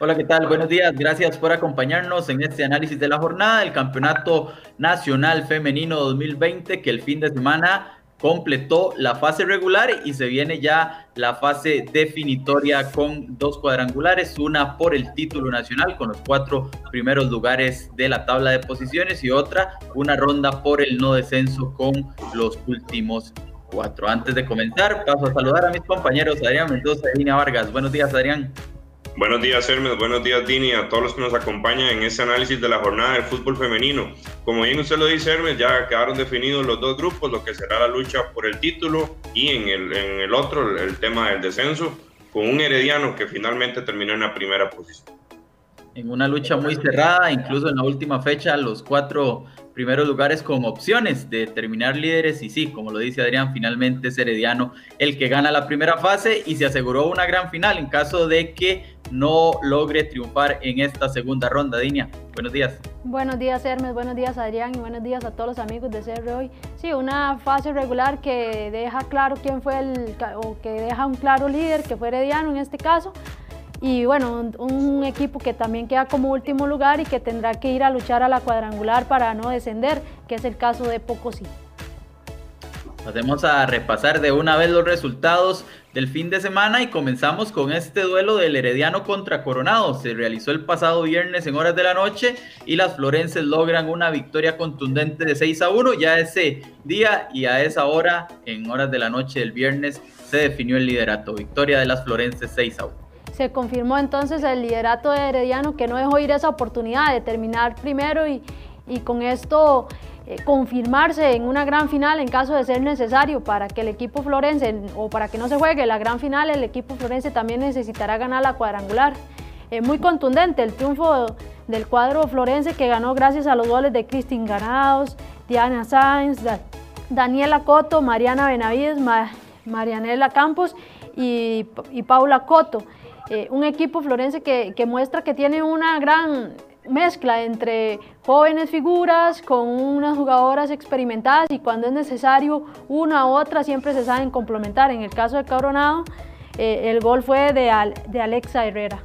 Hola, ¿qué tal? Buenos días. Gracias por acompañarnos en este análisis de la jornada del Campeonato Nacional Femenino 2020 que el fin de semana completó la fase regular y se viene ya la fase definitoria con dos cuadrangulares, una por el título nacional con los cuatro primeros lugares de la tabla de posiciones y otra una ronda por el no descenso con los últimos cuatro. Antes de comenzar, paso a saludar a mis compañeros Adrián Mendoza y Lina Vargas. Buenos días, Adrián. Buenos días, Hermes. Buenos días, Dini, a todos los que nos acompañan en este análisis de la jornada del fútbol femenino. Como bien usted lo dice, Hermes, ya quedaron definidos los dos grupos, lo que será la lucha por el título y en el, en el otro, el tema del descenso, con un herediano que finalmente terminó en la primera posición. En una lucha muy cerrada, incluso en la última fecha, los cuatro primeros lugares con opciones de terminar líderes y sí, como lo dice Adrián, finalmente es Herediano el que gana la primera fase y se aseguró una gran final en caso de que no logre triunfar en esta segunda ronda. Dinia, buenos días. Buenos días Hermes, buenos días Adrián y buenos días a todos los amigos de CR hoy. Sí, una fase regular que deja claro quién fue el, o que deja un claro líder, que fue Herediano en este caso y bueno, un, equipo que también queda como último lugar y que tendrá que ir a luchar a la cuadrangular para no descender, que es el caso de Pocosí. Pasemos a repasar de una vez los resultados del fin de semana y comenzamos con este duelo del Herediano contra Coronado. Se realizó el pasado viernes en horas de la noche y las florenses logran una victoria contundente de 6 a 1. Ya ese día y a esa hora, en horas de la noche del viernes, se definió el liderato. Victoria de las florenses 6 a 1 se confirmó entonces el liderato de Herediano que no dejó ir esa oportunidad de terminar primero y, con esto eh, confirmarse en una gran final en caso de ser necesario para que el equipo florense o para que no se juegue la gran final, el equipo florense también necesitará ganar la cuadrangular. Eh, muy contundente el triunfo del cuadro florense que ganó gracias a los goles de Cristin Ganados, Diana Sáenz, Daniela Coto, Mariana Benavides, Marianela Campos y, y Paula Coto. Eh, un equipo florense que, muestra que tiene una gran mezcla entre jóvenes figuras con unas jugadoras experimentadas y cuando es necesario una u otra siempre se saben complementar. En el caso de Cabronado, eh, el gol fue de, de Alexa Herrera.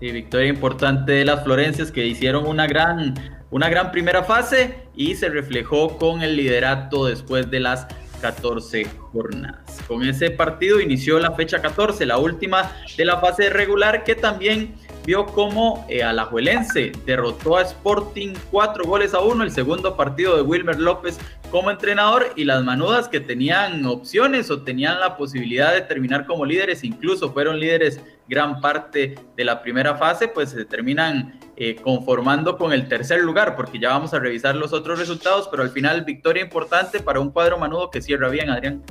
Sí, victoria importante de las Florenses que hicieron una gran, una gran primera fase y se reflejó con el liderato después de las 14 jornadas. Con ese partido inició la fecha 14, la última de la fase regular que también vio como eh, Alajuelense derrotó a Sporting cuatro goles a uno, el segundo partido de Wilmer López como entrenador y las manudas que tenían opciones o tenían la posibilidad de terminar como líderes, incluso fueron líderes gran parte de la primera fase, pues se terminan eh, conformando con el tercer lugar, porque ya vamos a revisar los otros resultados, pero al final victoria importante para un cuadro manudo que cierra bien, Adrián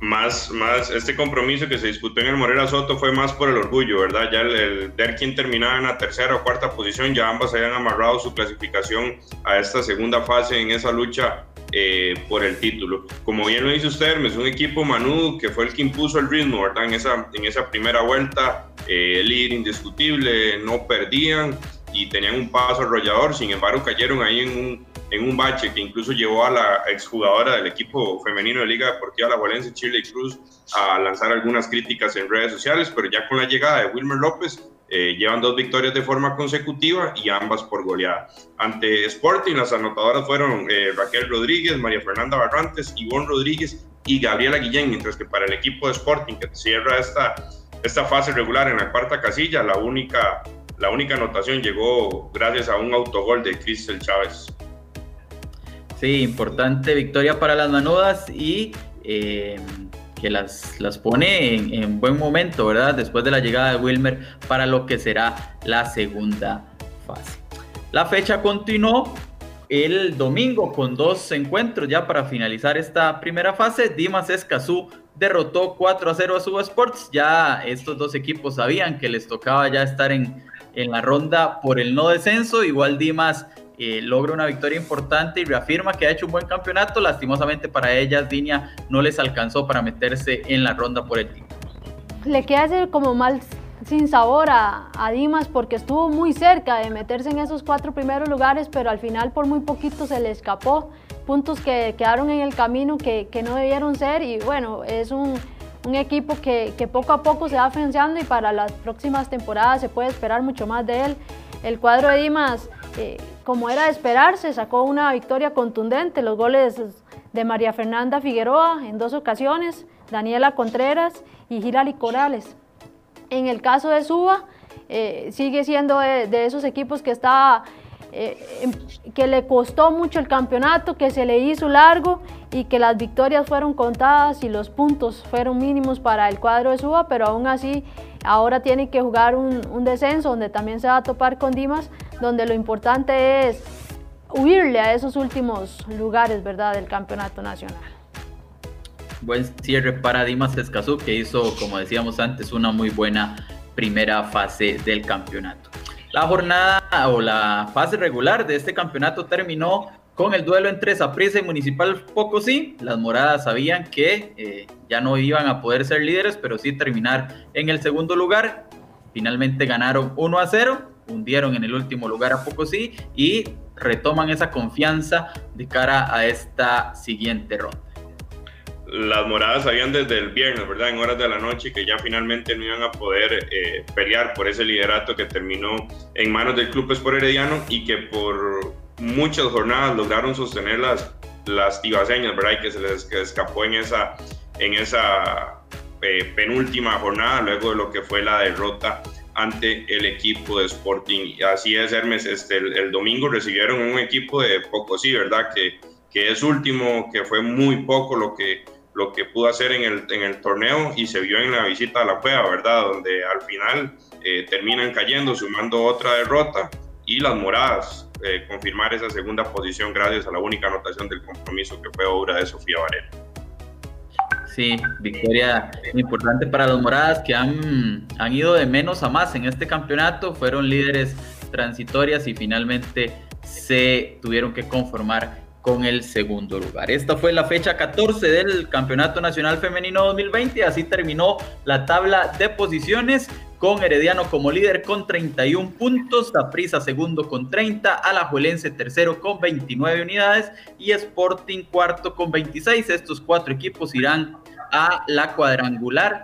más, más este compromiso que se disputó en el Morera Soto fue más por el orgullo, ¿verdad? Ya el, ver quién terminaba en la tercera o cuarta posición, ya ambas habían amarrado su clasificación a esta segunda fase en esa lucha eh, por el título. Como bien lo dice usted, es un equipo Manu que fue el que impuso el ritmo, ¿verdad? En esa, en esa primera vuelta, eh, líder indiscutible, no perdían y tenían un paso arrollador, sin embargo cayeron ahí en un en un bache que incluso llevó a la exjugadora del equipo femenino de Liga Deportiva La Valencia, Chile Cruz, a lanzar algunas críticas en redes sociales, pero ya con la llegada de Wilmer López, eh, llevan dos victorias de forma consecutiva y ambas por goleada. Ante Sporting, las anotadoras fueron eh, Raquel Rodríguez, María Fernanda Barrantes, Ivonne Rodríguez y Gabriela Guillén, mientras que para el equipo de Sporting, que cierra esta, esta fase regular en la cuarta casilla, la única, la única anotación llegó gracias a un autogol de Cristel Chávez. Sí, importante victoria para las manudas y eh, que las, las pone en, buen momento, ¿verdad? Después de la llegada de Wilmer para lo que será la segunda fase. La fecha continuó el domingo con dos encuentros ya para finalizar esta primera fase. Dimas Escazú derrotó 4 a 0 a Suba Sports. Ya estos dos equipos sabían que les tocaba ya estar en, en la ronda por el no descenso. Igual Dimas eh, logra una victoria importante y reafirma que ha hecho un buen campeonato. Lastimosamente para ellas, Dinia no les alcanzó para meterse en la ronda por el título. Le queda hacer como mal sin sabor a, Dimas porque estuvo muy cerca de meterse en esos cuatro primeros lugares, pero al final por muy poquito se le escapó. Puntos que quedaron en el camino que, que no debieron ser y bueno, es un, un equipo que, poco a poco se va afianzando y para las próximas temporadas se puede esperar mucho más de él. El cuadro de Dimas, eh, como era de esperarse, sacó una victoria contundente, los goles de María Fernanda Figueroa en dos ocasiones, Daniela Contreras y Hilary Corales. En el caso de Suba, eh, sigue siendo de, esos equipos que está eh, em, que le costó mucho el campeonato, que se le hizo largo y que las victorias fueron contadas y los puntos fueron mínimos para el cuadro de Suba, pero aún así ahora tiene que jugar un, descenso donde también se va a topar con Dimas, donde lo importante es huirle a esos últimos lugares ¿verdad? del campeonato nacional. Buen cierre para Dimas Escazú, que hizo, como decíamos antes, una muy buena primera fase del campeonato. La jornada o la fase regular de este campeonato terminó con el duelo entre Saprissa y Municipal Pocosí. Las moradas sabían que eh, ya no iban a poder ser líderes, pero sí terminar en el segundo lugar. Finalmente ganaron 1 a 0, hundieron en el último lugar a Pocosí y retoman esa confianza de cara a esta siguiente ronda las moradas sabían desde el viernes, ¿verdad? En horas de la noche que ya finalmente no iban a poder eh, pelear por ese liderato que terminó en manos del Club Espor Herediano y que por muchas jornadas lograron sostener las, las tibaseñas, ¿verdad? Y que se les escapó en esa, en esa eh, penúltima jornada, luego de lo que fue la derrota ante el equipo de Sporting. Así es, Hermes, este, el, domingo recibieron un equipo de poco, sí, ¿verdad? Que, que es último, que fue muy poco lo que lo que pudo hacer en el, en el torneo y se vio en la visita a la cueva, ¿verdad? Donde al final eh, terminan cayendo, sumando otra derrota y las moradas eh, confirmar esa segunda posición gracias a la única anotación del compromiso que fue obra de Sofía Varela. Sí, victoria importante para las moradas que han, han ido de menos a más en este campeonato, fueron líderes transitorias y finalmente se tuvieron que conformar con el segundo lugar. Esta fue la fecha 14 del Campeonato Nacional Femenino 2020. Así terminó la tabla de posiciones con Herediano como líder con 31 puntos, Saprissa segundo con 30, Alajuelense tercero con 29 unidades y Sporting cuarto con 26. Estos cuatro equipos irán a la cuadrangular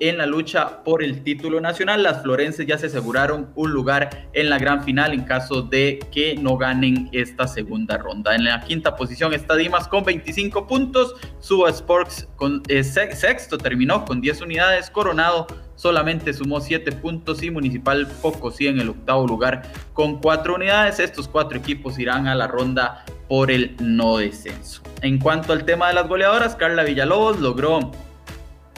en la lucha por el título nacional. Las florenses ya se aseguraron un lugar en la gran final en caso de que no ganen esta segunda ronda. En la quinta posición está Dimas con 25 puntos, Suba Sports con eh, sexto terminó con 10 unidades, Coronado solamente sumó 7 puntos y Municipal Pocosí en el octavo lugar con 4 unidades. Estos cuatro equipos irán a la ronda por el no descenso. En cuanto al tema de las goleadoras, Carla Villalobos logró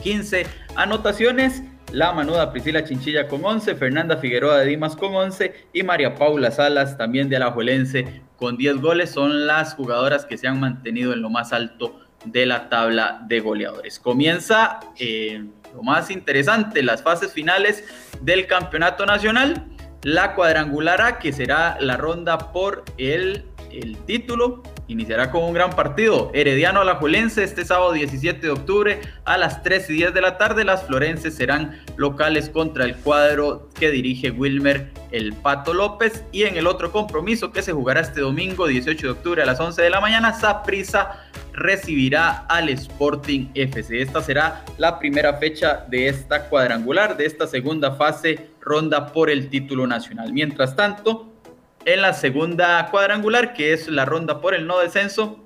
15 anotaciones. La manuda Priscila Chinchilla con 11, Fernanda Figueroa de Dimas con 11 y María Paula Salas también de Alajuelense con 10 goles. Son las jugadoras que se han mantenido en lo más alto de la tabla de goleadores. Comienza eh, lo más interesante, las fases finales del campeonato nacional. La cuadrangular A, que será la ronda por el, el título iniciará con un gran partido. Herediano Alajuelense este sábado 17 de octubre a las 3 y 10 de la tarde. Las florenses serán locales contra el cuadro que dirige Wilmer El Pato López. Y en el otro compromiso que se jugará este domingo 18 de octubre a las 11 de la mañana, Saprisa recibirá al Sporting FC. Esta será la primera fecha de esta cuadrangular, de esta segunda fase ronda por el título nacional. Mientras tanto, en la segunda cuadrangular, que es la ronda por el no descenso.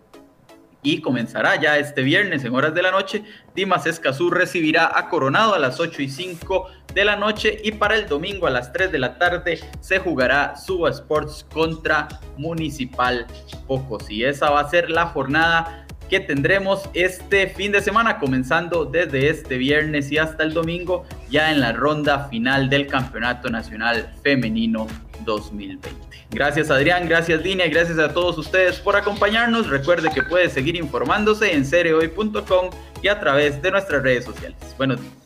Y comenzará ya este viernes en horas de la noche. Dimas Escazú recibirá a Coronado a las 8 y 5 de la noche. Y para el domingo a las 3 de la tarde se jugará Suba Sports contra Municipal Pocos. Y esa va a ser la jornada que tendremos este fin de semana, comenzando desde este viernes y hasta el domingo, ya en la ronda final del Campeonato Nacional Femenino 2020. Gracias Adrián, gracias y gracias a todos ustedes por acompañarnos. Recuerde que puede seguir informándose en cereoy.com y a través de nuestras redes sociales. Buenos días.